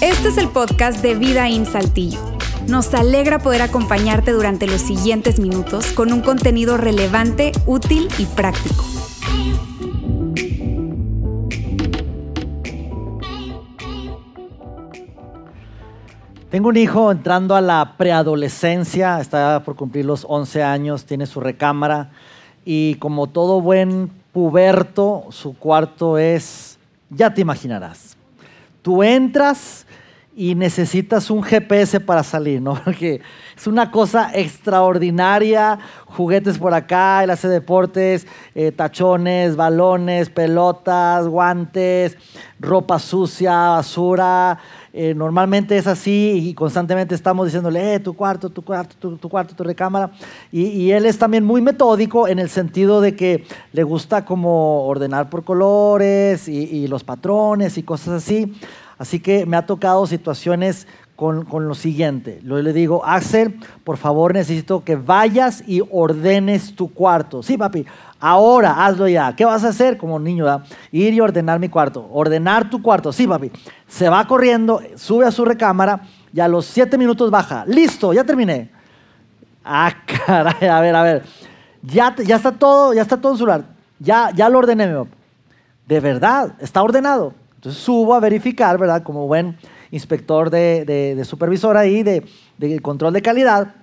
Este es el podcast de Vida en Saltillo. Nos alegra poder acompañarte durante los siguientes minutos con un contenido relevante, útil y práctico. Tengo un hijo entrando a la preadolescencia, está por cumplir los 11 años, tiene su recámara y como todo buen puberto, su cuarto es, ya te imaginarás. Tú entras y necesitas un GPS para salir, ¿no? Porque es una cosa extraordinaria, juguetes por acá, él hace deportes, eh, tachones, balones, pelotas, guantes, ropa sucia, basura. Eh, normalmente es así y constantemente estamos diciéndole, eh, tu cuarto, tu cuarto, tu, cuarto, tu recámara. Y, él es también muy metódico en el sentido de que le gusta como ordenar por colores y, los patrones y cosas así. Así que me ha tocado situaciones con, lo siguiente. Yo le digo, Axel, por favor necesito que vayas y ordenes tu cuarto. Sí, papi, ahora hazlo ya. ¿Qué vas a hacer como niño? Ir y ordenar mi cuarto. Ordenar tu cuarto. Sí, papi. Se va corriendo, sube a su recámara y a los siete minutos baja. Listo, ya terminé. Ah, caray, a ver, a ver. Ya, ya está todo, ya está todo en su lugar. Ya, ya lo ordené, mi De verdad, está ordenado. Entonces subo a verificar, ¿verdad? Como buen inspector de, supervisor ahí, de, control de calidad,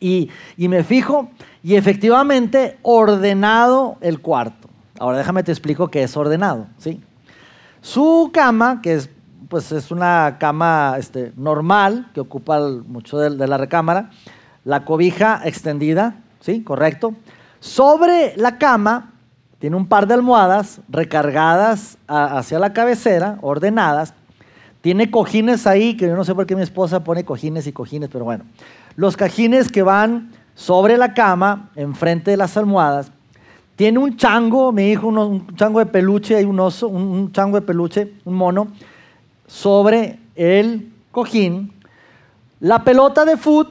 y, me fijo, y efectivamente ordenado el cuarto. Ahora déjame te explico qué es ordenado, ¿sí? Su cama, que es, pues es una cama este, normal, que ocupa mucho de, de la recámara, la cobija extendida, ¿sí? Correcto. Sobre la cama tiene un par de almohadas recargadas hacia la cabecera, ordenadas. Tiene cojines ahí, que yo no sé por qué mi esposa pone cojines y cojines, pero bueno. Los cojines que van sobre la cama, enfrente de las almohadas. Tiene un chango, mi hijo, un chango de peluche, hay un oso, un, chango de peluche, un mono, sobre el cojín. La pelota de foot,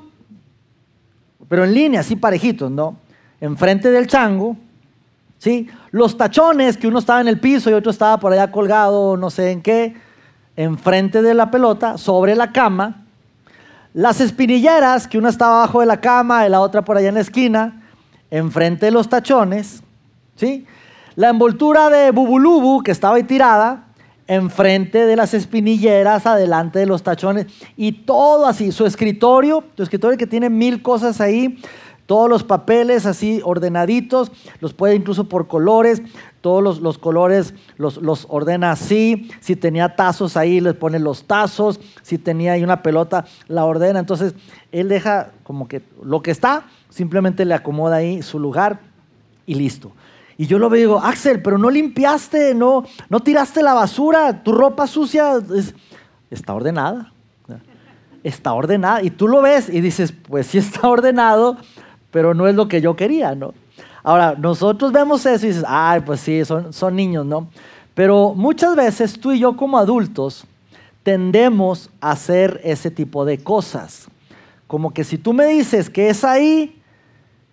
pero en línea, así parejitos, ¿no? Enfrente del chango ¿sí? Los tachones, que uno estaba en el piso y otro estaba por allá colgado, no sé en qué, enfrente de la pelota, sobre la cama. Las espinilleras, que una estaba abajo de la cama y la otra por allá en la esquina, enfrente de los tachones, ¿sí? La envoltura de bubulubu, que estaba ahí tirada, enfrente de las espinilleras, adelante de los tachones, y todo así. Su escritorio, su escritorio que tiene mil cosas ahí, todos los papeles así ordenaditos, los puede incluso por colores, todos los, colores los, los, ordena así. Si tenía tazos ahí, les pone los tazos. Si tenía ahí una pelota, la ordena. Entonces, él deja como que lo que está, simplemente le acomoda ahí su lugar y listo. Y yo lo veo y digo, Axel, pero no limpiaste, no, no tiraste la basura, tu ropa sucia está ordenada. Está ordenada. Y tú lo ves y dices, pues sí está ordenado, pero no es lo que yo quería, ¿no? Ahora, nosotros vemos eso y dices, ay, pues sí, son, son niños, ¿no? Pero muchas veces tú y yo como adultos tendemos a hacer ese tipo de cosas. Como que si tú me dices que es ahí,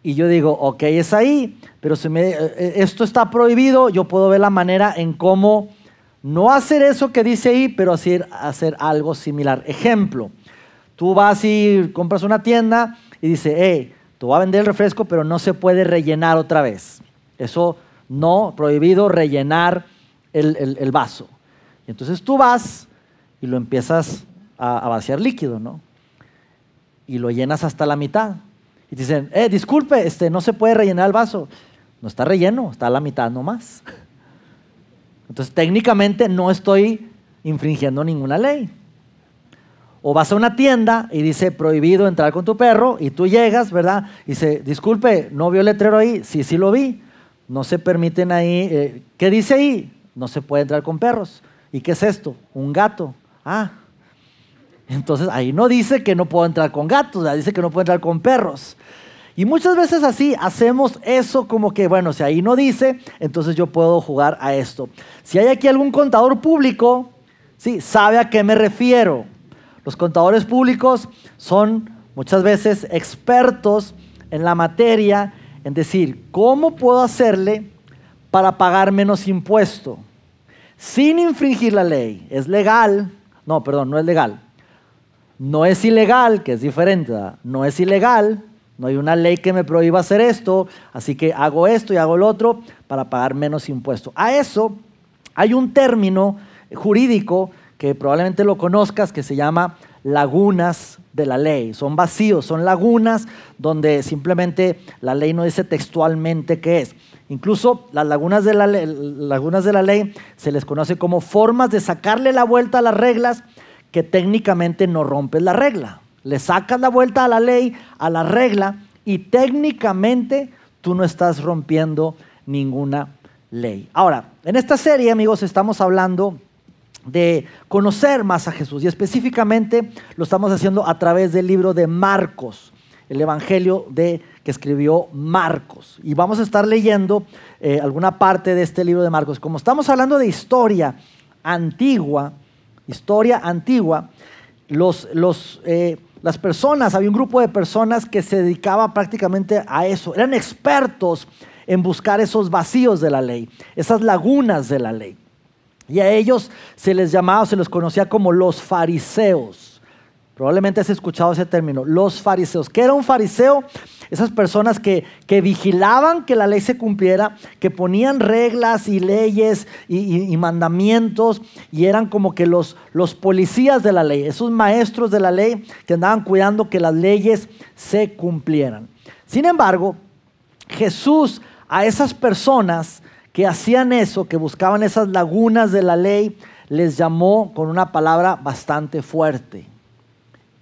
y yo digo, ok, es ahí, pero si me, eh, esto está prohibido, yo puedo ver la manera en cómo no hacer eso que dice ahí, pero hacer, hacer algo similar. Ejemplo, tú vas y compras una tienda y dice, hey, Tú vas a vender el refresco, pero no se puede rellenar otra vez. Eso no, prohibido rellenar el, vaso. Y entonces tú vas y lo empiezas a, vaciar líquido, ¿no? Y lo llenas hasta la mitad. Y te dicen, eh, disculpe, este, no se puede rellenar el vaso. No está relleno, está a la mitad nomás. Entonces técnicamente no estoy infringiendo ninguna ley. O vas a una tienda y dice prohibido entrar con tu perro y tú llegas, ¿verdad? Y dice, disculpe, ¿no vio el letrero ahí? Sí, sí lo vi. No se permiten ahí. Eh, ¿Qué dice ahí? No se puede entrar con perros. ¿Y qué es esto? Un gato. Ah. Entonces ahí no dice que no puedo entrar con gatos, dice que no puedo entrar con perros. Y muchas veces así hacemos eso como que, bueno, si ahí no dice, entonces yo puedo jugar a esto. Si hay aquí algún contador público, sí, sabe a qué me refiero. Los contadores públicos son muchas veces expertos en la materia, en decir, ¿cómo puedo hacerle para pagar menos impuesto, sin infringir la ley. Es legal, no, perdón, no es legal. No es ilegal, que es diferente, no es ilegal, no hay una ley que me prohíba hacer esto, así que hago esto y hago lo otro para pagar menos impuesto. A eso hay un término jurídico que probablemente lo conozcas que se llama lagunas de la ley. Son vacíos, son lagunas donde simplemente la ley no dice textualmente qué es. Incluso las lagunas de la, ley, lagunas de la ley se les conoce como formas de sacarle la vuelta a las reglas que técnicamente no rompen la regla. Le sacas la vuelta a la ley, a la regla, y técnicamente tú no estás rompiendo ninguna ley. Ahora, en esta serie, amigos, estamos hablando de conocer más a Jesús y específicamente lo estamos haciendo a través del libro de Marcos, el Evangelio de, que escribió Marcos. Y vamos a estar leyendo eh, alguna parte de este libro de Marcos. Como estamos hablando de historia antigua, historia antigua, los, los, eh, las personas, había un grupo de personas que se dedicaba prácticamente a eso, eran expertos en buscar esos vacíos de la ley, esas lagunas de la ley. Y a ellos se les llamaba, se les conocía como los fariseos. Probablemente has escuchado ese término, los fariseos. ¿Qué era un fariseo? Esas personas que, vigilaban que la ley se cumpliera, que ponían reglas y leyes y, mandamientos y eran como que los, los policías de la ley, esos maestros de la ley que andaban cuidando que las leyes se cumplieran. Sin embargo, Jesús a esas personas que hacían eso, que buscaban esas lagunas de la ley, les llamó con una palabra bastante fuerte.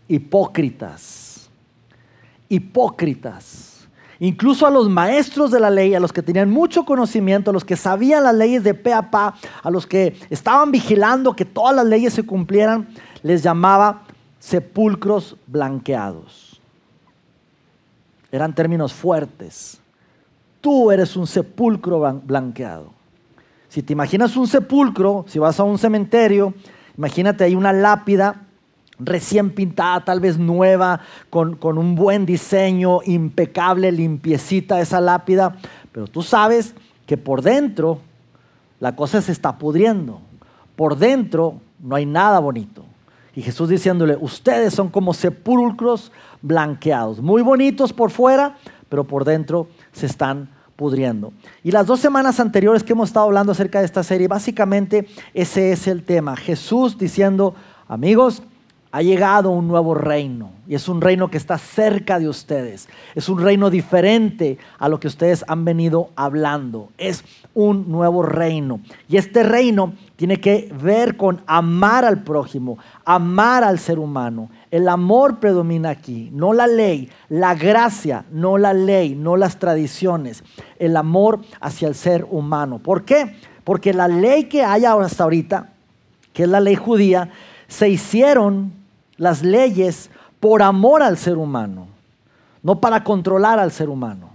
Hipócritas. Hipócritas. Incluso a los maestros de la ley, a los que tenían mucho conocimiento, a los que sabían las leyes de pe a pa, a los que estaban vigilando que todas las leyes se cumplieran, les llamaba sepulcros blanqueados. Eran términos fuertes tú eres un sepulcro blanqueado. Si te imaginas un sepulcro, si vas a un cementerio, imagínate ahí una lápida recién pintada, tal vez nueva, con, con, un buen diseño, impecable, limpiecita esa lápida, pero tú sabes que por dentro la cosa se está pudriendo, por dentro no hay nada bonito. Y Jesús diciéndole, ustedes son como sepulcros blanqueados, muy bonitos por fuera, pero por dentro se están pudriendo. Y las dos semanas anteriores que hemos estado hablando acerca de esta serie, básicamente ese es el tema. Jesús diciendo, amigos, ha llegado un nuevo reino y es un reino que está cerca de ustedes. Es un reino diferente a lo que ustedes han venido hablando. Es un nuevo reino. Y este reino tiene que ver con amar al prójimo, amar al ser humano. El amor predomina aquí, no la ley, la gracia, no la ley, no las tradiciones. El amor hacia el ser humano. ¿Por qué? Porque la ley que hay hasta ahorita, que es la ley judía, se hicieron las leyes por amor al ser humano, no para controlar al ser humano.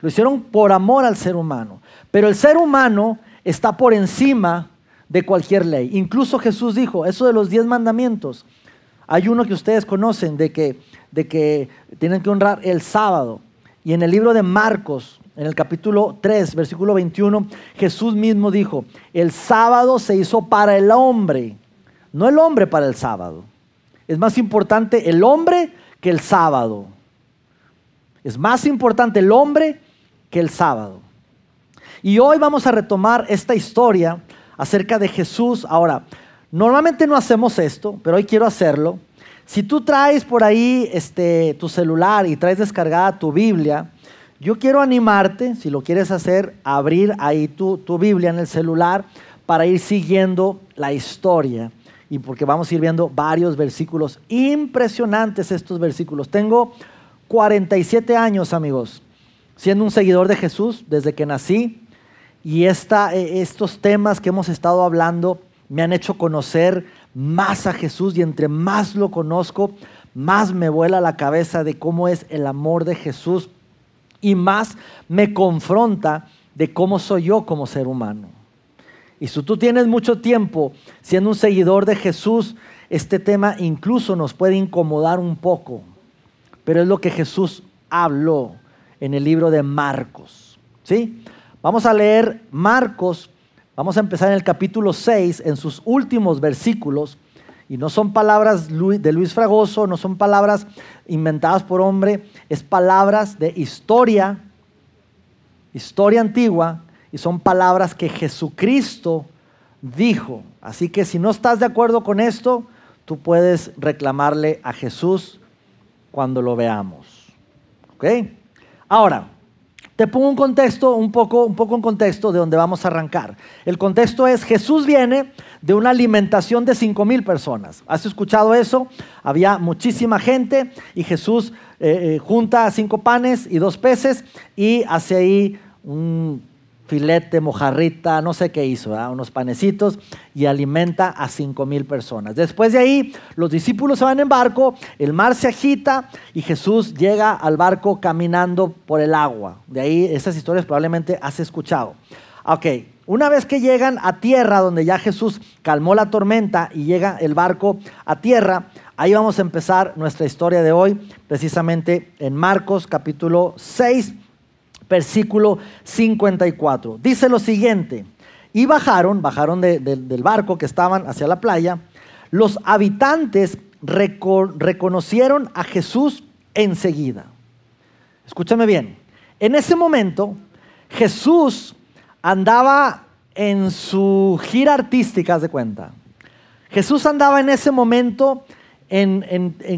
Lo hicieron por amor al ser humano. Pero el ser humano está por encima de cualquier ley. Incluso Jesús dijo, eso de los diez mandamientos, hay uno que ustedes conocen de que, de que tienen que honrar el sábado. Y en el libro de Marcos, en el capítulo 3, versículo 21, Jesús mismo dijo, el sábado se hizo para el hombre, no el hombre para el sábado. Es más importante el hombre que el sábado. Es más importante el hombre que el sábado. Y hoy vamos a retomar esta historia acerca de Jesús. Ahora, normalmente no hacemos esto, pero hoy quiero hacerlo. Si tú traes por ahí este, tu celular y traes descargada tu Biblia, yo quiero animarte, si lo quieres hacer, a abrir ahí tu, tu Biblia en el celular para ir siguiendo la historia y porque vamos a ir viendo varios versículos impresionantes estos versículos. Tengo 47 años, amigos, siendo un seguidor de Jesús desde que nací y esta, eh, estos temas que hemos estado hablando me han hecho conocer más a Jesús y entre más lo conozco, más me vuela la cabeza de cómo es el amor de Jesús y más me confronta de cómo soy yo como ser humano. Y si tú tienes mucho tiempo siendo un seguidor de Jesús, este tema incluso nos puede incomodar un poco. Pero es lo que Jesús habló en el libro de Marcos. ¿Sí? Vamos a leer Marcos, vamos a empezar en el capítulo 6, en sus últimos versículos, y no son palabras de Luis Fragoso, no son palabras inventadas por hombre, es palabras de historia, historia antigua, y son palabras que Jesucristo dijo. Así que si no estás de acuerdo con esto, tú puedes reclamarle a Jesús cuando lo veamos. ¿Ok? Ahora, te pongo un contexto, un poco, un poco un contexto de donde vamos a arrancar. El contexto es Jesús viene de una alimentación de cinco mil personas. ¿Has escuchado eso? Había muchísima gente y Jesús eh, eh, junta cinco panes y dos peces y hace ahí un filete, mojarrita, no sé qué hizo, unos panecitos y alimenta a cinco mil personas. Después de ahí, los discípulos se van en barco, el mar se agita y Jesús llega al barco caminando por el agua. De ahí esas historias probablemente has escuchado. Ok, una vez que llegan a tierra, donde ya Jesús calmó la tormenta y llega el barco a tierra, ahí vamos a empezar nuestra historia de hoy, precisamente en Marcos capítulo 6 versículo 54. Dice lo siguiente, y bajaron, bajaron del barco que estaban hacia la playa, los habitantes reconocieron a Jesús enseguida. Escúchame bien, en ese momento Jesús andaba en su gira artística, de cuenta. Jesús andaba en ese momento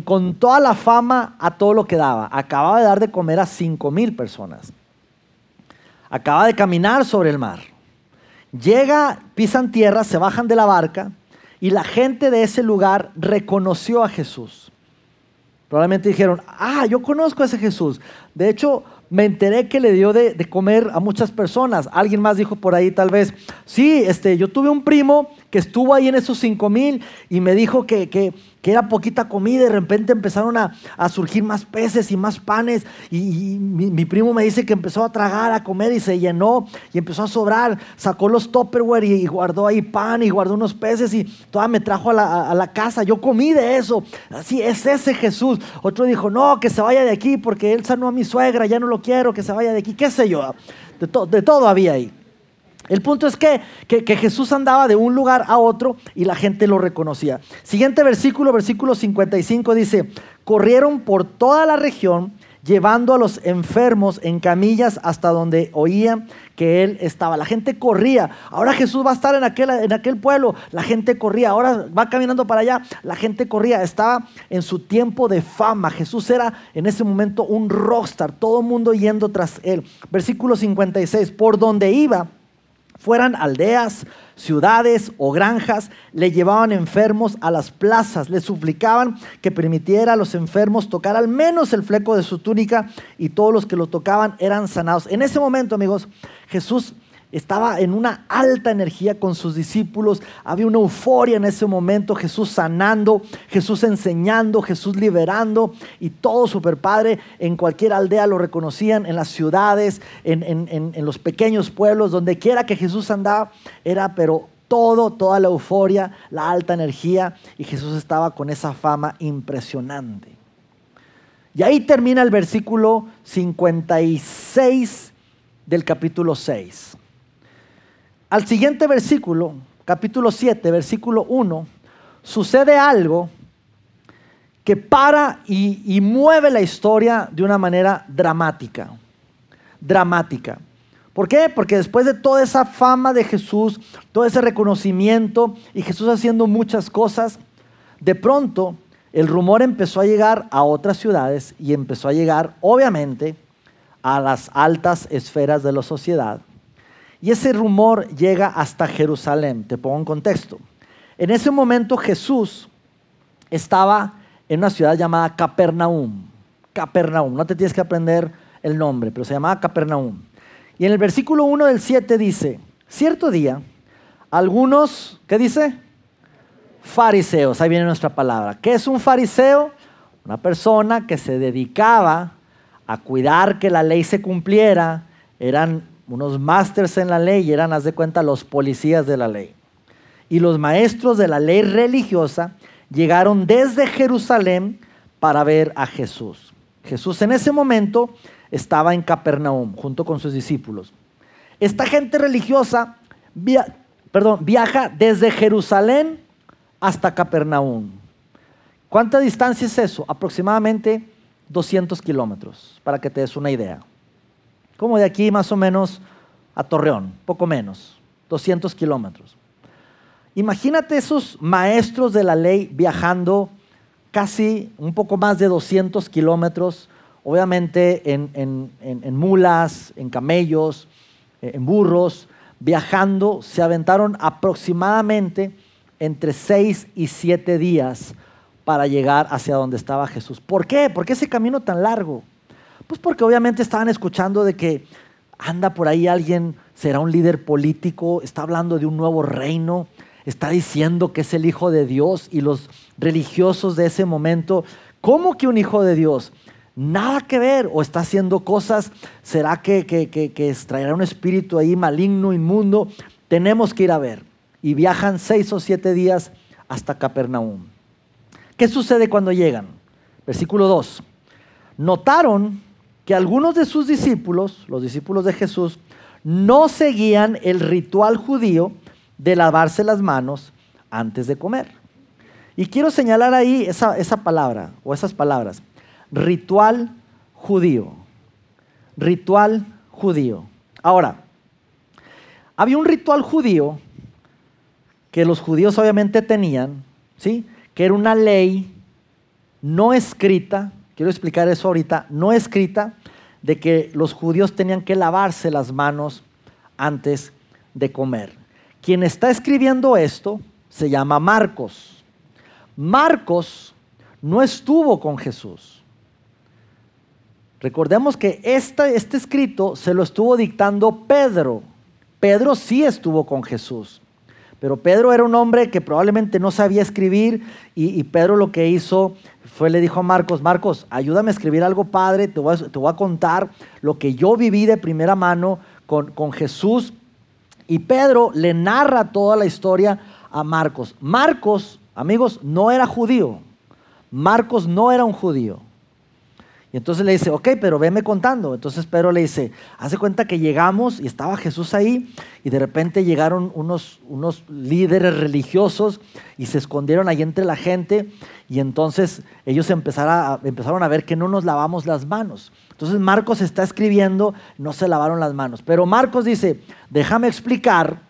con toda la fama a todo lo que daba. Acababa de dar de comer a cinco mil personas acaba de caminar sobre el mar. Llega, pisan tierra, se bajan de la barca y la gente de ese lugar reconoció a Jesús. Probablemente dijeron, ah, yo conozco a ese Jesús. De hecho, me enteré que le dio de, comer a muchas personas. Alguien más dijo por ahí tal vez, sí, este, yo tuve un primo que estuvo ahí en esos cinco mil y me dijo que, que, era poquita comida y de repente empezaron a, surgir más peces y más panes. Y, mi, primo me dice que empezó a tragar, a comer y se llenó y empezó a sobrar, sacó los topperware y, guardó ahí pan y guardó unos peces y toda me trajo a la, a la casa, yo comí de eso, así es ese Jesús. Otro dijo, no, que se vaya de aquí porque él sanó a mi suegra, ya no lo quiero, que se vaya de aquí, qué sé yo, de, de todo había ahí. El punto es que, Jesús andaba de un lugar a otro y la gente lo reconocía. Siguiente versículo, versículo 55 dice, corrieron por toda la región llevando a los enfermos en camillas hasta donde oían que Él estaba. La gente corría. Ahora Jesús va a estar en aquel, en aquel pueblo. La gente corría. Ahora va caminando para allá. La gente corría. Estaba en su tiempo de fama. Jesús era en ese momento un rockstar. Todo el mundo yendo tras Él. Versículo 56. Por donde iba fueran aldeas, ciudades o granjas, le llevaban enfermos a las plazas, le suplicaban que permitiera a los enfermos tocar al menos el fleco de su túnica y todos los que lo tocaban eran sanados. En ese momento, amigos, Jesús estaba en una alta energía con sus discípulos, había una euforia en ese momento, Jesús sanando, Jesús enseñando, Jesús liberando y todo super padre en cualquier aldea lo reconocían, en las ciudades, en, en los pequeños pueblos, donde quiera que Jesús andaba, era pero todo, toda la euforia, la alta energía y Jesús estaba con esa fama impresionante. Y ahí termina el versículo 56 del capítulo 6. Al siguiente versículo, capítulo 7, versículo 1, sucede algo que para y, mueve la historia de una manera dramática. Dramática. ¿Por qué? Porque después de toda esa fama de Jesús, todo ese reconocimiento y Jesús haciendo muchas cosas, de pronto el rumor empezó a llegar a otras ciudades y empezó a llegar, obviamente, a las altas esferas de la sociedad y ese rumor llega hasta Jerusalén. Te pongo en contexto. En ese momento Jesús estaba en una ciudad llamada Capernaum. Capernaum, no te tienes que aprender el nombre, pero se llamaba Capernaum. Y en el versículo 1 del 7 dice, cierto día, algunos, ¿qué dice? Fariseos, ahí viene nuestra palabra. ¿Qué es un fariseo? Una persona que se dedicaba a cuidar que la ley se cumpliera, eran unos másters en la ley eran, haz de cuenta, los policías de la ley. Y los maestros de la ley religiosa llegaron desde Jerusalén para ver a Jesús. Jesús en ese momento estaba en Capernaum junto con sus discípulos. esta gente religiosa perdón, viaja desde Jerusalén hasta Capernaum. ¿Cuánta distancia es eso? Aproximadamente 200 kilómetros, para que te des una idea. Como de aquí más o menos a Torreón, poco menos, 200 kilómetros. Imagínate esos maestros de la ley viajando casi un poco más de 200 kilómetros, obviamente en, mulas, en camellos, eh, en burros, viajando, se aventaron aproximadamente entre 6 y 7 días para llegar hacia donde estaba Jesús. ¿Por qué? ¿Por qué ese camino tan largo? Pues porque obviamente estaban escuchando de que anda por ahí alguien, será un líder político, está hablando de un nuevo reino, está diciendo que es el Hijo de Dios y los religiosos de ese momento, ¿cómo que un Hijo de Dios? Nada que ver, o está haciendo cosas, ¿será que, que, que, extraerá un espíritu ahí maligno, inmundo? Tenemos que ir a ver. Y viajan seis o siete días hasta Capernaum. ¿Qué sucede cuando llegan? Versículo 2. Notaron que algunos de sus discípulos, los discípulos de Jesús, no seguían el ritual judío de lavarse las manos antes de comer. Y quiero señalar ahí esa, esa palabra o esas palabras. Ritual judío. Ritual judío. Ahora, había un ritual judío que los judíos obviamente tenían, ¿sí? Que era una ley no escrita, quiero explicar eso ahorita, no escrita, de que los judíos tenían que lavarse las manos antes de comer. Quien está escribiendo esto se llama Marcos. Marcos no estuvo con Jesús. Recordemos que este, este escrito se lo estuvo dictando Pedro. Pedro sí estuvo con Jesús. Pero Pedro era un hombre que probablemente no sabía escribir y, Pedro lo que hizo fue le dijo a Marcos, Marcos, ayúdame a escribir algo padre, te voy a, contar lo que yo viví de primera mano con, con Jesús y Pedro le narra toda la historia a Marcos. Marcos, amigos, no era judío. Marcos no era un judío. Y entonces le dice, ok, pero veme contando. Entonces Pedro le dice, hace cuenta que llegamos y estaba Jesús ahí y de repente llegaron unos, unos líderes religiosos y se escondieron ahí entre la gente y entonces ellos empezaron a, ver que no nos lavamos las manos. Entonces Marcos está escribiendo, no se lavaron las manos. Pero Marcos dice, déjame explicar,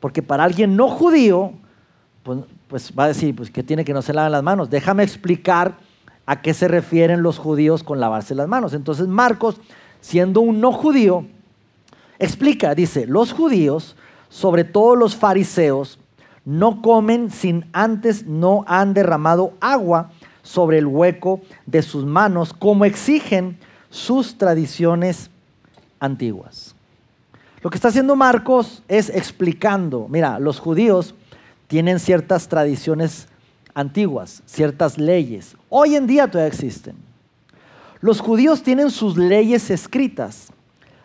porque para alguien no judío, pues, pues va a decir, pues que tiene que no se lavan las manos. Déjame explicar a qué se refieren los judíos con lavarse las manos. Entonces Marcos, siendo un no judío, explica, dice, los judíos, sobre todo los fariseos, no comen sin antes no han derramado agua sobre el hueco de sus manos, como exigen sus tradiciones antiguas. Lo que está haciendo Marcos es explicando, mira, los judíos tienen ciertas tradiciones antiguas, ciertas leyes. Hoy en día todavía existen. Los judíos tienen sus leyes escritas.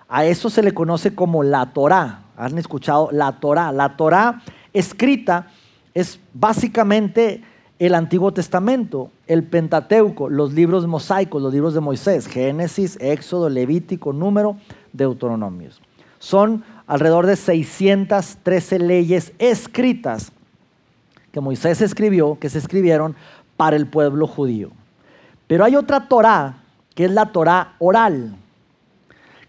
A eso se le conoce como la Torá. ¿Han escuchado la Torá? La Torá escrita es básicamente el Antiguo Testamento, el Pentateuco, los libros mosaicos, los libros de Moisés, Génesis, Éxodo, Levítico, Número, Deuteronomios. Son alrededor de 613 leyes escritas que Moisés escribió, que se escribieron para el pueblo judío. Pero hay otra Torah, que es la Torah oral.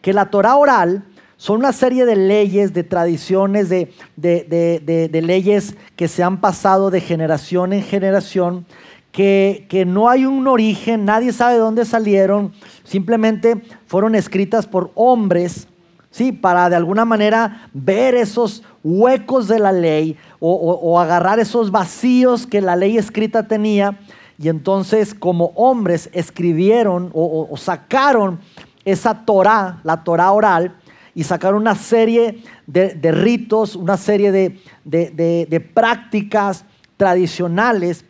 Que la Torah oral son una serie de leyes, de tradiciones, de, de, leyes que se han pasado de generación en generación, que, que, no hay un origen, nadie sabe de dónde salieron, simplemente fueron escritas por hombres, ¿sí? para de alguna manera ver esos huecos de la ley o, agarrar esos vacíos que la ley escrita tenía y entonces como hombres escribieron o, sacaron esa Torah, la Torah oral, y sacaron una serie de, ritos, una serie de, de, prácticas tradicionales,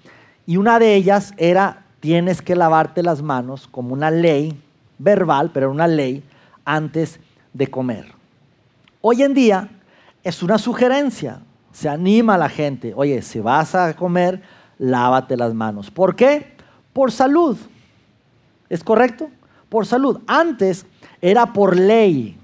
y una de ellas era tienes que lavarte las manos como una ley verbal, pero una ley antes de comer. Hoy en día es una sugerencia. Se anima a la gente. Oye, si vas a comer, lávate las manos. ¿Por qué? Por salud. ¿Es correcto? Por salud. Antes era por ley.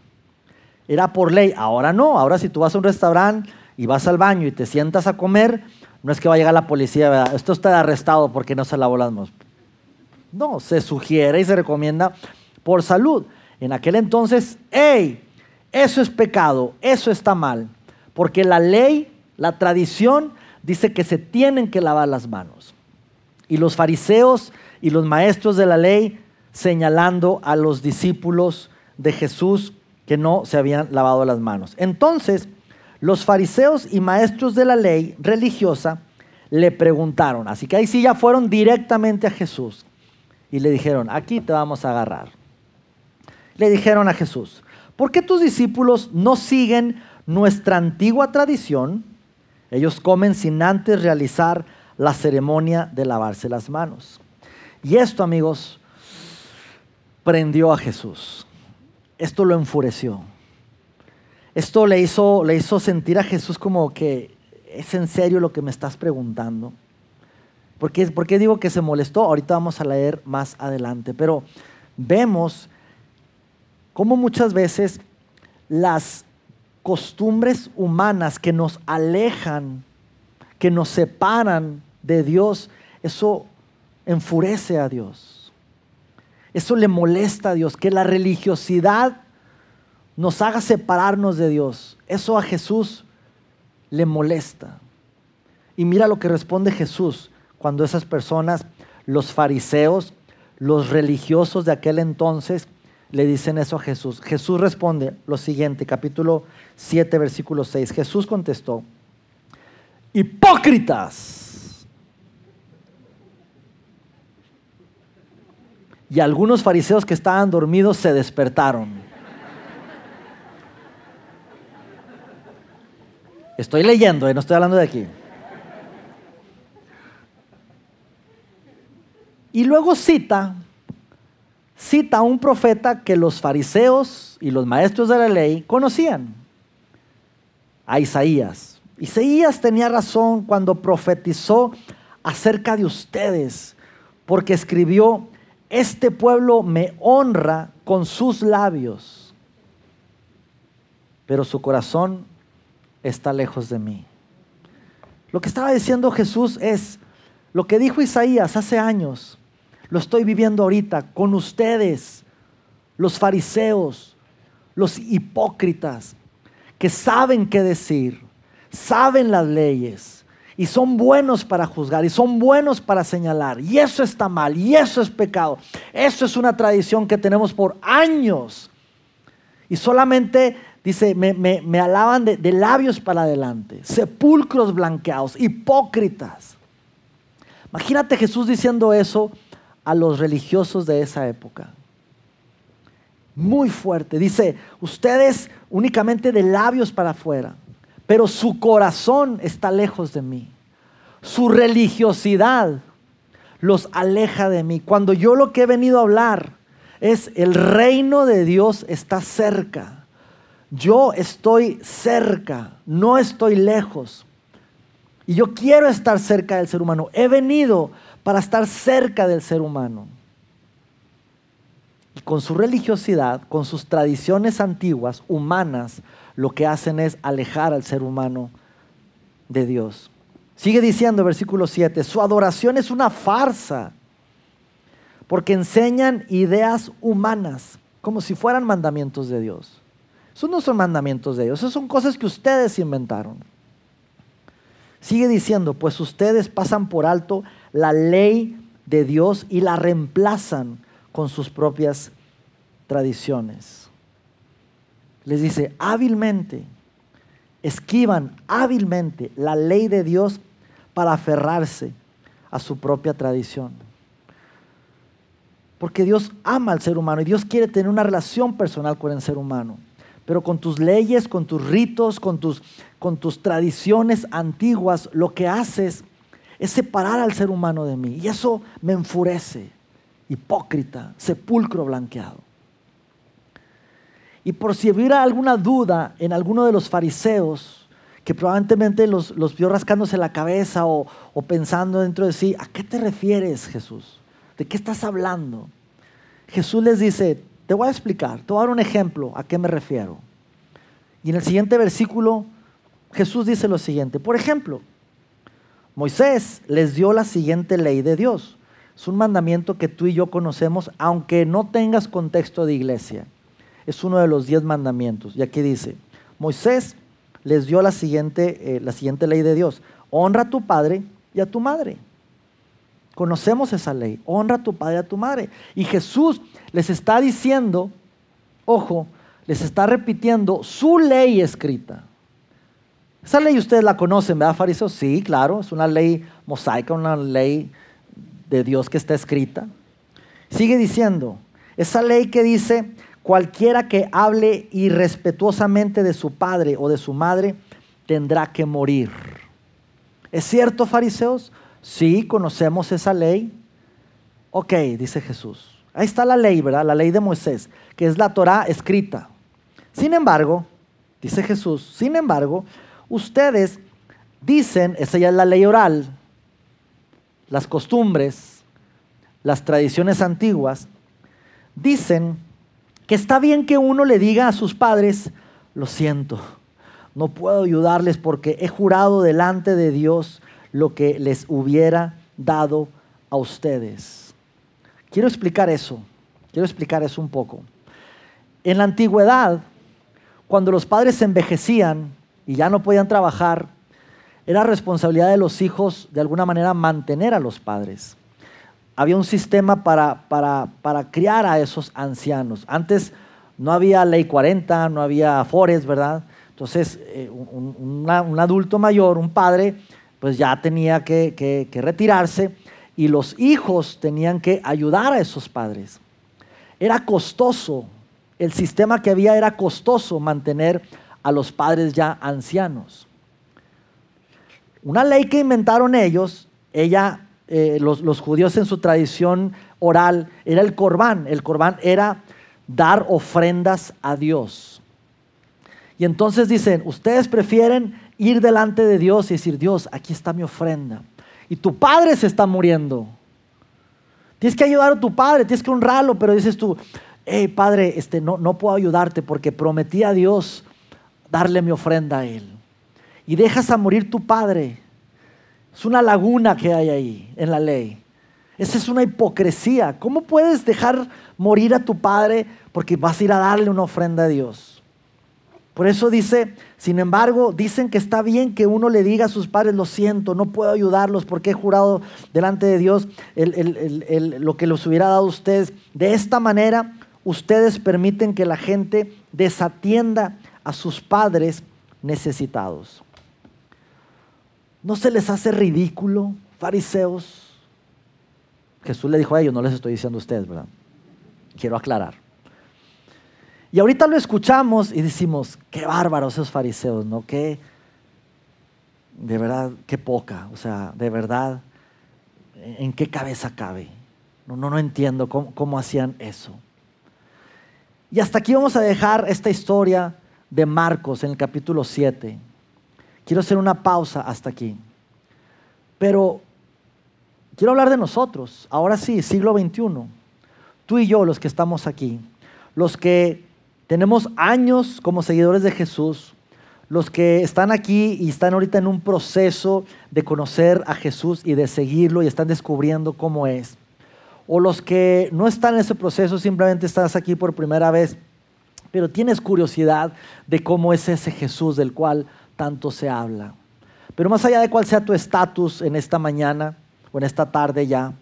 era por ley. Ahora no, ahora si tú vas a un restaurante y vas al baño y te sientas a comer, no es que va a llegar la policía, ¿verdad? esto está arrestado porque no se lavó las manos. No, se sugiere y se recomienda por salud. En aquel entonces, hey, eso es pecado, eso está mal, porque la ley, la tradición dice que se tienen que lavar las manos. Y los fariseos y los maestros de la ley señalando a los discípulos de Jesús que no se habían lavado las manos. Entonces, los fariseos y maestros de la ley religiosa le preguntaron, así que ahí sí ya fueron directamente a Jesús y le dijeron, aquí te vamos a agarrar. Le dijeron a Jesús, ¿por qué tus discípulos no siguen nuestra antigua tradición? Ellos comen sin antes realizar la ceremonia de lavarse las manos. Y esto, amigos, prendió a Jesús. Esto lo enfureció. Esto le hizo, le hizo sentir a Jesús como que es en serio lo que me estás preguntando. ¿Por qué, ¿Por qué digo que se molestó? Ahorita vamos a leer más adelante. Pero vemos cómo muchas veces las costumbres humanas que nos alejan, que nos separan de Dios, eso enfurece a Dios. Eso le molesta a Dios, que la religiosidad nos haga separarnos de Dios. Eso a Jesús le molesta. Y mira lo que responde Jesús cuando esas personas, los fariseos, los religiosos de aquel entonces, le dicen eso a Jesús. Jesús responde lo siguiente, capítulo 7, versículo 6. Jesús contestó, hipócritas. Y algunos fariseos que estaban dormidos se despertaron. Estoy leyendo, eh, no estoy hablando de aquí. Y luego cita, cita a un profeta que los fariseos y los maestros de la ley conocían, a Isaías. Isaías tenía razón cuando profetizó acerca de ustedes, porque escribió, este pueblo me honra con sus labios, pero su corazón está lejos de mí. Lo que estaba diciendo Jesús es lo que dijo Isaías hace años. Lo estoy viviendo ahorita con ustedes, los fariseos, los hipócritas, que saben qué decir, saben las leyes y son buenos para juzgar y son buenos para señalar. Y eso está mal y eso es pecado. Eso es una tradición que tenemos por años. Y solamente Dice, me, alaban de, de labios para adelante, sepulcros blanqueados, hipócritas. Imagínate Jesús diciendo eso a los religiosos de esa época. Muy fuerte. Dice, ustedes únicamente de labios para afuera, pero su corazón está lejos de mí. Su religiosidad los aleja de mí. Cuando yo lo que he venido a hablar es el reino de Dios está cerca. Yo estoy cerca, no estoy lejos. Y yo quiero estar cerca del ser humano. He venido para estar cerca del ser humano. Y con su religiosidad, con sus tradiciones antiguas, humanas, lo que hacen es alejar al ser humano de Dios. Sigue diciendo versículo 7, su adoración es una farsa, porque enseñan ideas humanas, como si fueran mandamientos de Dios. Esos no son mandamientos de Dios, esas son cosas que ustedes inventaron. Sigue diciendo, pues ustedes pasan por alto la ley de Dios y la reemplazan con sus propias tradiciones. Les dice, hábilmente, esquivan hábilmente la ley de Dios para aferrarse a su propia tradición. Porque Dios ama al ser humano y Dios quiere tener una relación personal con el ser humano pero con tus leyes, con tus ritos, con tus, con tus tradiciones antiguas, lo que haces es separar al ser humano de mí. Y eso me enfurece. Hipócrita, sepulcro blanqueado. Y por si hubiera alguna duda en alguno de los fariseos, que probablemente los, los vio rascándose la cabeza o, o pensando dentro de sí, ¿a qué te refieres Jesús? ¿De qué estás hablando? Jesús les dice, te voy a explicar, te voy a dar un ejemplo a qué me refiero. Y en el siguiente versículo Jesús dice lo siguiente. Por ejemplo, Moisés les dio la siguiente ley de Dios. Es un mandamiento que tú y yo conocemos, aunque no tengas contexto de iglesia. Es uno de los diez mandamientos. Y aquí dice, Moisés les dio la siguiente, eh, la siguiente ley de Dios. Honra a tu padre y a tu madre. Conocemos esa ley. Honra a tu padre y a tu madre. Y Jesús les está diciendo, ojo, les está repitiendo su ley escrita. Esa ley ustedes la conocen, ¿verdad, fariseos? Sí, claro, es una ley mosaica, una ley de Dios que está escrita. Sigue diciendo, esa ley que dice, cualquiera que hable irrespetuosamente de su padre o de su madre, tendrá que morir. ¿Es cierto, fariseos? Sí, conocemos esa ley. Ok, dice Jesús. Ahí está la ley, ¿verdad? La ley de Moisés, que es la Torah escrita. Sin embargo, dice Jesús, sin embargo, ustedes dicen, esa ya es la ley oral, las costumbres, las tradiciones antiguas, dicen que está bien que uno le diga a sus padres, lo siento, no puedo ayudarles porque he jurado delante de Dios lo que les hubiera dado a ustedes. Quiero explicar eso, quiero explicar eso un poco. En la antigüedad, cuando los padres envejecían y ya no podían trabajar, era responsabilidad de los hijos de alguna manera mantener a los padres. Había un sistema para, para, criar a esos ancianos. Antes no había ley 40, no había afores, ¿verdad? Entonces, eh, un, adulto mayor, un padre, pues ya tenía que, que retirarse y los hijos tenían que ayudar a esos padres. Era costoso el sistema que había era costoso mantener a los padres ya ancianos. Una ley que inventaron ellos, ella, eh, los, los, judíos en su tradición oral, era el corbán. El corbán era dar ofrendas a Dios. Y entonces dicen, ustedes prefieren ir delante de Dios y decir, Dios, aquí está mi ofrenda. Y tu padre se está muriendo. Tienes que ayudar a tu padre, tienes que honrarlo, pero dices tú, hey Padre, este, no, no puedo ayudarte porque prometí a Dios darle mi ofrenda a Él. Y dejas a morir tu Padre. Es una laguna que hay ahí en la ley. Esa es una hipocresía. ¿Cómo puedes dejar morir a tu Padre porque vas a ir a darle una ofrenda a Dios? Por eso dice, sin embargo, dicen que está bien que uno le diga a sus padres, lo siento, no puedo ayudarlos porque he jurado delante de Dios lo que los hubiera dado a ustedes. De esta manera, ustedes permiten que la gente desatienda a sus padres necesitados. ¿No se les hace ridículo, fariseos? Jesús le dijo a ellos, no les estoy diciendo a ustedes, ¿verdad? Quiero aclarar. Y ahorita lo escuchamos y decimos, qué bárbaros esos fariseos, ¿no? De verdad, qué poca, o sea, de verdad, ¿en qué cabeza cabe? No, no, no entiendo cómo, cómo hacían eso. Y hasta aquí vamos a dejar esta historia de Marcos en el capítulo 7. Quiero hacer una pausa hasta aquí. Pero quiero hablar de nosotros. Ahora sí, siglo XXI. Tú y yo, los que estamos aquí. Los que tenemos años como seguidores de Jesús. Los que están aquí y están ahorita en un proceso de conocer a Jesús y de seguirlo y están descubriendo cómo es o los que no están en ese proceso, simplemente estás aquí por primera vez, pero tienes curiosidad de cómo es ese Jesús del cual tanto se habla. Pero más allá de cuál sea tu estatus en esta mañana o en esta tarde ya,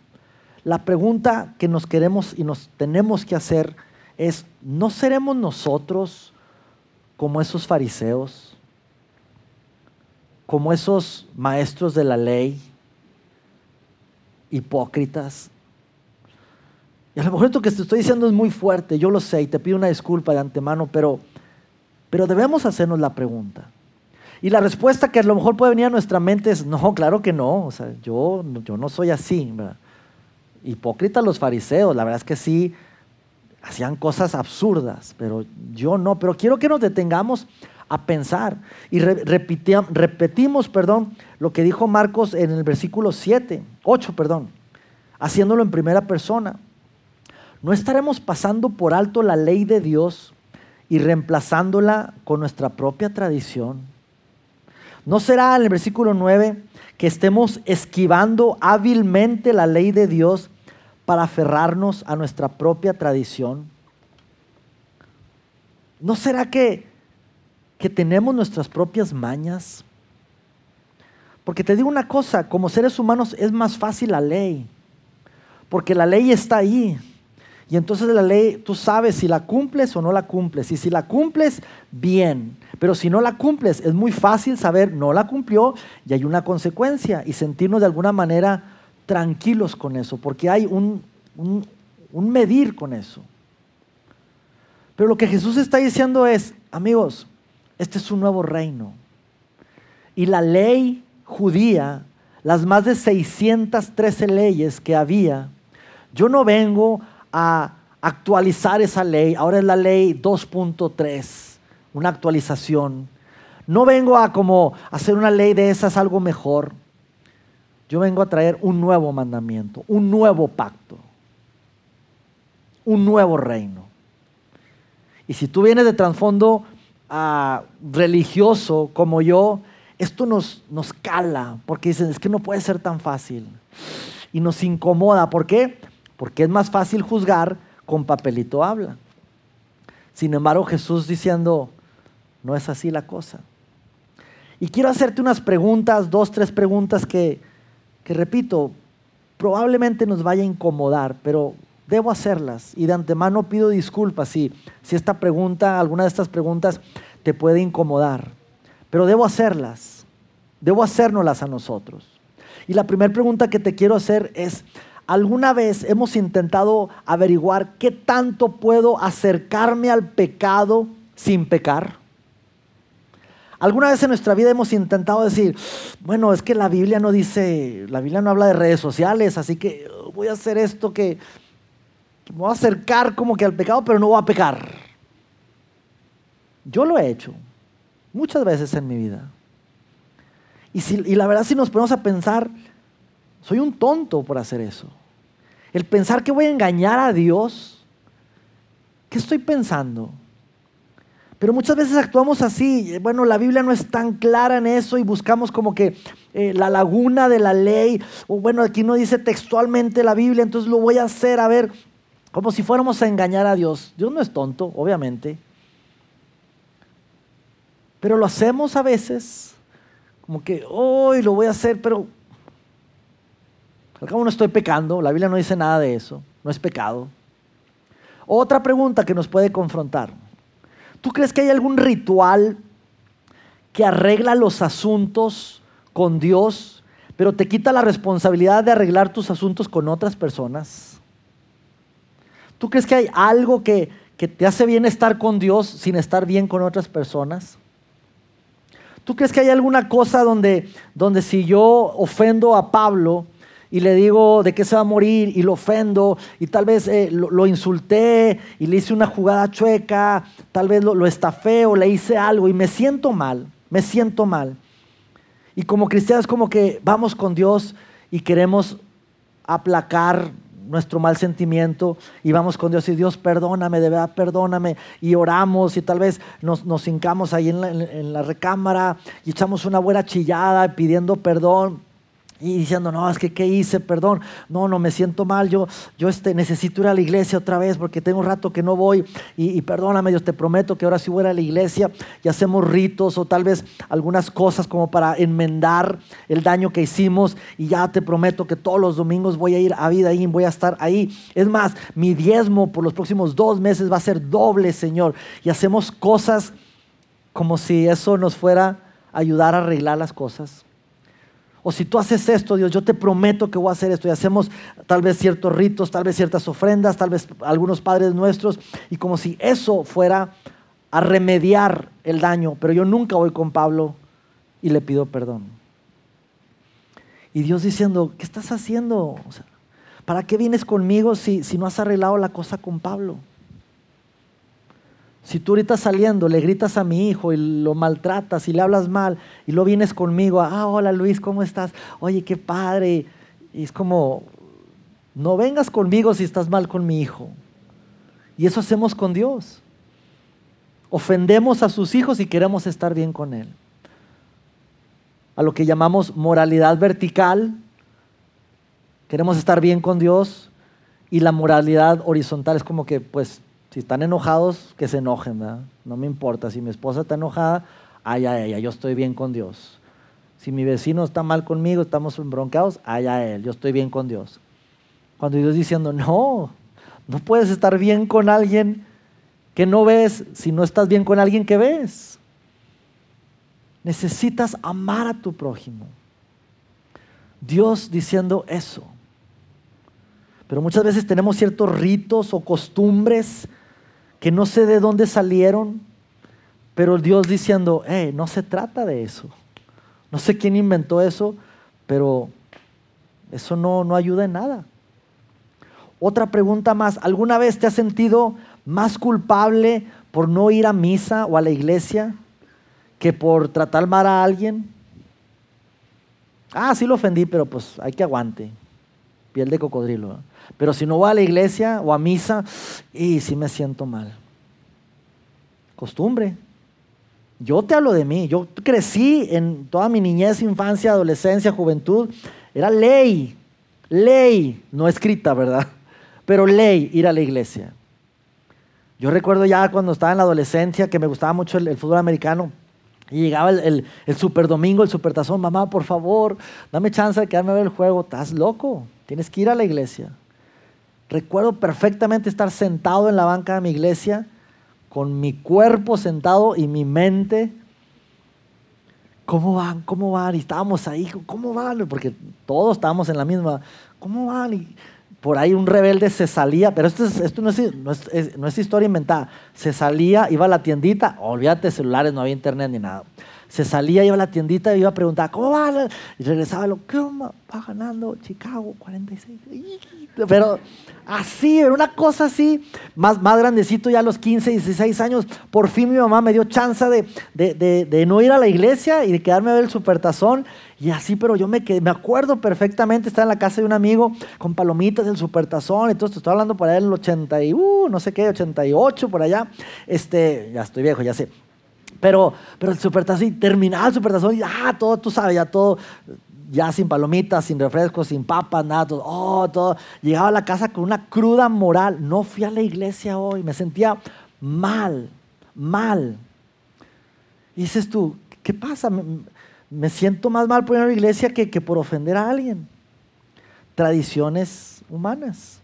la pregunta que nos queremos y nos tenemos que hacer es, ¿no seremos nosotros como esos fariseos? Como esos maestros de la ley, hipócritas, y a lo mejor esto que te estoy diciendo es muy fuerte, yo lo sé y te pido una disculpa de antemano, pero, pero debemos hacernos la pregunta. Y la respuesta que a lo mejor puede venir a nuestra mente es, no, claro que no, o sea, yo, yo no soy así. Hipócritas los fariseos, la verdad es que sí, hacían cosas absurdas, pero yo no, pero quiero que nos detengamos a pensar y repetimos, perdón, lo que dijo Marcos en el versículo 7, 8, perdón, haciéndolo en primera persona. ¿No estaremos pasando por alto la ley de Dios y reemplazándola con nuestra propia tradición. ¿No será en el versículo 9 que estemos esquivando hábilmente la ley de Dios para aferrarnos a nuestra propia tradición? ¿No será que, que tenemos nuestras propias mañas? Porque te digo una cosa, como seres humanos es más fácil la ley, porque la ley está ahí. Y entonces la ley, tú sabes si la cumples o no la cumples. Y si la cumples, bien. Pero si no la cumples, es muy fácil saber, no la cumplió y hay una consecuencia. Y sentirnos de alguna manera tranquilos con eso, porque hay un, un, medir con eso. Pero lo que Jesús está diciendo es, amigos, este es un nuevo reino. Y la ley judía, las más de 613 leyes que había, yo no vengo a actualizar esa ley, ahora es la ley 2.3, una actualización. No vengo a como hacer una ley de esas algo mejor. Yo vengo a traer un nuevo mandamiento, un nuevo pacto, un nuevo reino. Y si tú vienes de trasfondo ah, religioso como yo, esto nos, nos cala, porque dicen, es que no puede ser tan fácil. Y nos incomoda. ¿Por qué? Porque es más fácil juzgar con papelito habla. Sin embargo, Jesús diciendo, no es así la cosa. Y quiero hacerte unas preguntas, dos, tres preguntas que, que repito, probablemente nos vaya a incomodar, pero debo hacerlas. Y de antemano pido disculpas si, si esta pregunta, alguna de estas preguntas te puede incomodar pero debo hacerlas, debo hacérnoslas a nosotros. Y la primera pregunta que te quiero hacer es, ¿alguna vez hemos intentado averiguar qué tanto puedo acercarme al pecado sin pecar? ¿Alguna vez en nuestra vida hemos intentado decir, bueno, es que la Biblia no dice, la Biblia no habla de redes sociales, así que voy a hacer esto que, me voy a acercar como que al pecado, pero no voy a pecar? Yo lo he hecho muchas veces en mi vida. Y, si, y la verdad si nos ponemos a pensar, soy un tonto por hacer eso. El pensar que voy a engañar a Dios, ¿qué estoy pensando? Pero muchas veces actuamos así. Bueno, la Biblia no es tan clara en eso y buscamos como que eh, la laguna de la ley. O bueno, aquí no dice textualmente la Biblia, entonces lo voy a hacer, a ver, como si fuéramos a engañar a Dios. Dios no es tonto, obviamente. Pero lo hacemos a veces, como que hoy lo voy a hacer, pero al cabo no estoy pecando, la Biblia no dice nada de eso, no es pecado. Otra pregunta que nos puede confrontar. ¿Tú crees que hay algún ritual que arregla los asuntos con Dios, pero te quita la responsabilidad de arreglar tus asuntos con otras personas? ¿Tú crees que hay algo que, que te hace bien estar con Dios sin estar bien con otras personas? ¿Tú crees que hay alguna cosa donde, donde si yo ofendo a Pablo y le digo de qué se va a morir y lo ofendo y tal vez eh, lo, insulté y le hice una jugada chueca, tal vez lo, lo estafé o le hice algo y me siento mal, me siento mal? Y como cristianos como que vamos con Dios y queremos aplacar nuestro mal sentimiento y vamos con Dios y Dios perdóname, de verdad perdóname y oramos y tal vez nos, nos hincamos ahí en la, en la recámara y echamos una buena chillada pidiendo perdón y diciendo, no, es que ¿qué hice? Perdón, no, no, me siento mal, yo, yo este, necesito ir a la iglesia otra vez porque tengo un rato que no voy y, y perdóname, Dios, te prometo que ahora sí voy a la iglesia y hacemos ritos o tal vez algunas cosas como para enmendar el daño que hicimos y ya te prometo que todos los domingos voy a ir a vida ahí, voy a estar ahí. Es más, mi diezmo por los próximos dos meses va a ser doble, Señor. Y hacemos cosas como si eso nos fuera a ayudar a arreglar las cosas. O si tú haces esto, Dios, yo te prometo que voy a hacer esto. Y hacemos tal vez ciertos ritos, tal vez ciertas ofrendas, tal vez algunos padres nuestros. Y como si eso fuera a remediar el daño. Pero yo nunca voy con Pablo y le pido perdón. Y Dios diciendo, ¿qué estás haciendo? ¿Para qué vienes conmigo si, si no has arreglado la cosa con Pablo? Si tú ahorita saliendo le gritas a mi hijo y lo maltratas y le hablas mal y lo vienes conmigo, ah, hola Luis, ¿cómo estás? Oye, qué padre. Y es como, no vengas conmigo si estás mal con mi hijo. Y eso hacemos con Dios. Ofendemos a sus hijos y queremos estar bien con él. A lo que llamamos moralidad vertical, queremos estar bien con Dios y la moralidad horizontal es como que, pues, si están enojados, que se enojen, ¿verdad? No me importa. Si mi esposa está enojada, allá ella, yo estoy bien con Dios. Si mi vecino está mal conmigo, estamos embroncados, allá él, yo estoy bien con Dios. Cuando Dios diciendo, no, no puedes estar bien con alguien que no ves si no estás bien con alguien que ves. Necesitas amar a tu prójimo. Dios diciendo eso. Pero muchas veces tenemos ciertos ritos o costumbres que no sé de dónde salieron, pero Dios diciendo, hey, no se trata de eso. No sé quién inventó eso, pero eso no, no ayuda en nada. Otra pregunta más, ¿alguna vez te has sentido más culpable por no ir a misa o a la iglesia que por tratar mal a alguien? Ah, sí lo ofendí, pero pues hay que aguante. Piel de cocodrilo. Pero si no voy a la iglesia o a misa, y sí me siento mal. Costumbre. Yo te hablo de mí. Yo crecí en toda mi niñez, infancia, adolescencia, juventud. Era ley. Ley. No escrita, ¿verdad? Pero ley ir a la iglesia. Yo recuerdo ya cuando estaba en la adolescencia que me gustaba mucho el, fútbol americano. Y llegaba el, el, super domingo, el super tazón, mamá, por favor, dame chance de quedarme a ver el juego. Estás loco, tienes que ir a la iglesia. Recuerdo perfectamente estar sentado en la banca de mi iglesia con mi cuerpo sentado y mi mente. ¿Cómo van? ¿Cómo van? Y estábamos ahí, ¿cómo van? Porque todos estábamos en la misma. ¿Cómo van? Y por ahí un rebelde se salía, pero esto, esto no, es, no, es, historia inventada. Se salía, iba a la tiendita, olvídate celulares, no había internet ni nada. Se salía, iba a la tiendita y iba a preguntar, ¿cómo va? Y regresaba, lo, ¿qué va ganando Chicago 46? Pero así, era una cosa así, más, más grandecito ya a los 15, 16 años, por fin mi mamá me dio chance de, de, de, no ir a la iglesia y de quedarme a ver el supertazón. Y así, pero yo me, me acuerdo perfectamente estar en la casa de un amigo con palomitas del supertazón. Entonces, estoy hablando por allá del 80 y, no sé qué, 88, por allá. Este, ya estoy viejo, ya sé. Pero, pero el supertazón, terminaba el supertazón y, ah, todo, tú sabes, ya todo ya sin palomitas, sin refrescos, sin papas, nada, todo, oh, todo. Llegaba a la casa con una cruda moral. No fui a la iglesia hoy, me sentía mal, mal. Y dices tú, ¿qué pasa? Me, siento más mal por ir a la iglesia que, que, por ofender a alguien. Tradiciones humanas.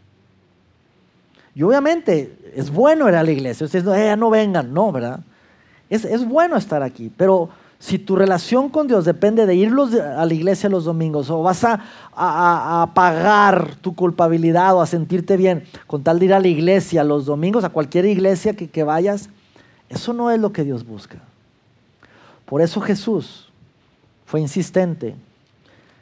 Y obviamente es bueno ir a la iglesia. Ustedes no, eh, no vengan, no, ¿verdad? Es, bueno estar aquí, pero si tu relación con Dios depende de ir a la iglesia los domingos o vas a, a, pagar tu culpabilidad o a sentirte bien con tal de ir a la iglesia los domingos, a cualquier iglesia que, que vayas, eso no es lo que Dios busca. Por eso Jesús fue insistente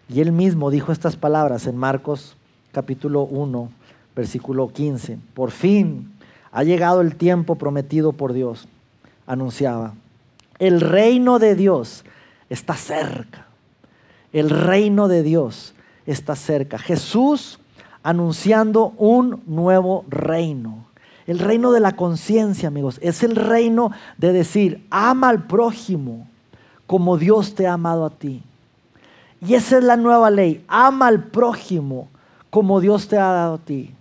y él mismo dijo estas palabras en Marcos capítulo 1, versículo 15. Por fin ha llegado el tiempo prometido por Dios, anunciaba el reino de Dios está cerca. El reino de Dios está cerca. Jesús anunciando un nuevo reino. El reino de la conciencia, amigos, es el reino de decir, ama al prójimo como Dios te ha amado a ti. Y esa es la nueva ley, ama al prójimo como Dios te ha dado a ti.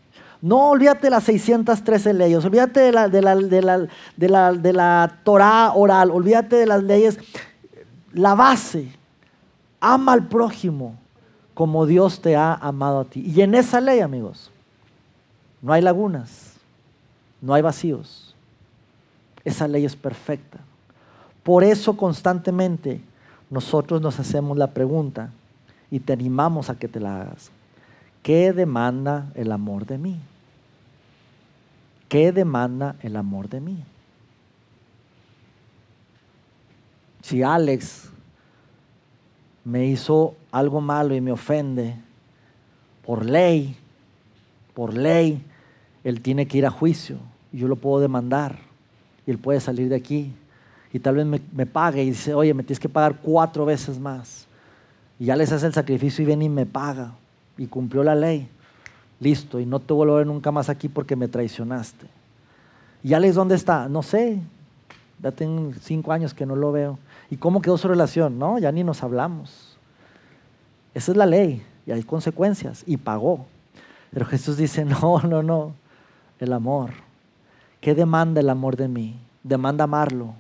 No olvídate de las 613 leyes, olvídate de la, de la, de la, de la, de la Torah oral, olvídate de las leyes. La base, ama al prójimo como Dios te ha amado a ti. Y en esa ley, amigos, no hay lagunas, no hay vacíos. Esa ley es perfecta. Por eso constantemente nosotros nos hacemos la pregunta y te animamos a que te la hagas. ¿Qué demanda el amor de mí? ¿Qué demanda el amor de mí? Si Alex me hizo algo malo y me ofende, por ley, por ley, él tiene que ir a juicio y yo lo puedo demandar y él puede salir de aquí y tal vez me, pague y dice, oye, me tienes que pagar cuatro veces más. Y ya les hace el sacrificio y viene y me paga y cumplió la ley listo, y no te vuelvo a ver nunca más aquí porque me traicionaste. ¿Y Alex dónde está? No sé. Ya tengo cinco años que no lo veo. ¿Y cómo quedó su relación? No, ya ni nos hablamos. Esa es la ley y hay consecuencias. Y pagó. Pero Jesús dice, no, no, no. El amor. ¿Qué demanda el amor de mí? Demanda amarlo.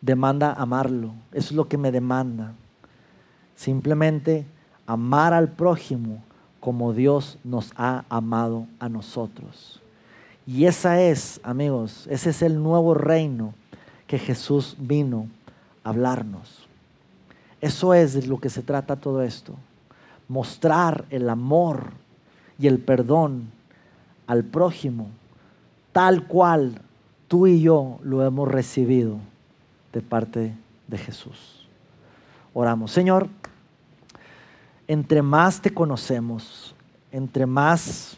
Demanda amarlo. Eso es lo que me demanda. Simplemente amar al prójimo como Dios nos ha amado a nosotros. Y esa es, amigos, ese es el nuevo reino que Jesús vino a hablarnos. Eso es de lo que se trata todo esto. Mostrar el amor y el perdón al prójimo tal cual tú y yo lo hemos recibido de parte de Jesús. Oramos, Señor, entre más te conocemos, entre más,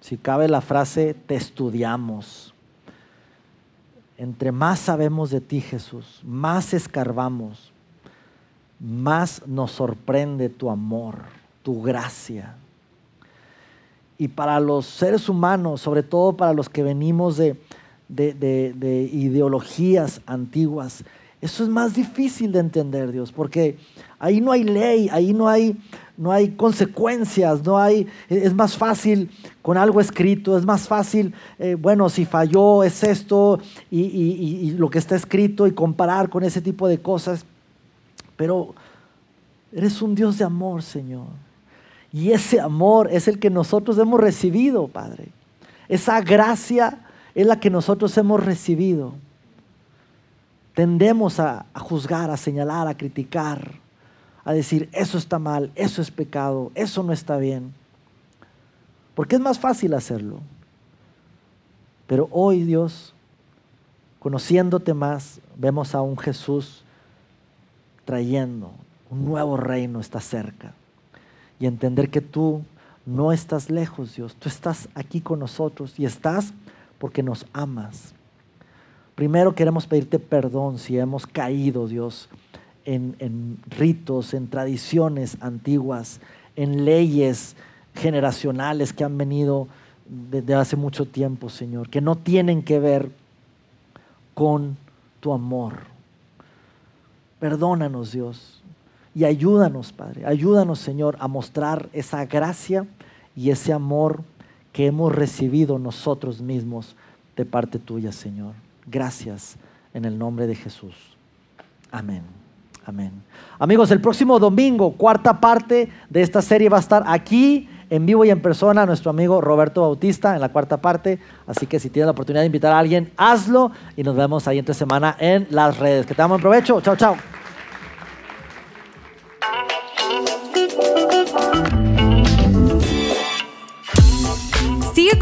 si cabe la frase, te estudiamos, entre más sabemos de ti, Jesús, más escarbamos, más nos sorprende tu amor, tu gracia. Y para los seres humanos, sobre todo para los que venimos de, de, ideologías antiguas, eso es más difícil de entender, Dios, porque ahí no hay ley, ahí no hay, no hay consecuencias, no hay, es más fácil con algo escrito, es más fácil, eh, bueno, si falló es esto y, y, lo que está escrito y comparar con ese tipo de cosas, pero eres un Dios de amor, Señor. Y ese amor es el que nosotros hemos recibido, Padre. Esa gracia es la que nosotros hemos recibido tendemos a, juzgar, a señalar, a criticar, a decir, eso está mal, eso es pecado, eso no está bien. Porque es más fácil hacerlo. Pero hoy Dios, conociéndote más, vemos a un Jesús trayendo un nuevo reino está cerca. Y entender que tú no estás lejos, Dios, tú estás aquí con nosotros y estás porque nos amas. Primero queremos pedirte perdón si hemos caído, Dios, en, ritos, en tradiciones antiguas, en leyes generacionales que han venido desde hace mucho tiempo, Señor, que no tienen que ver con tu amor. Perdónanos, Dios, y ayúdanos, Padre, ayúdanos, Señor, a mostrar esa gracia y ese amor que hemos recibido nosotros mismos de parte tuya, Señor. Gracias en el nombre de Jesús. Amén. Amén. Amigos, el próximo domingo, cuarta parte de esta serie va a estar aquí en vivo y en persona nuestro amigo Roberto Bautista en la cuarta parte. Así que si tienes la oportunidad de invitar a alguien, hazlo y nos vemos ahí entre semana en las redes. Que te damos provecho. Chao, chao.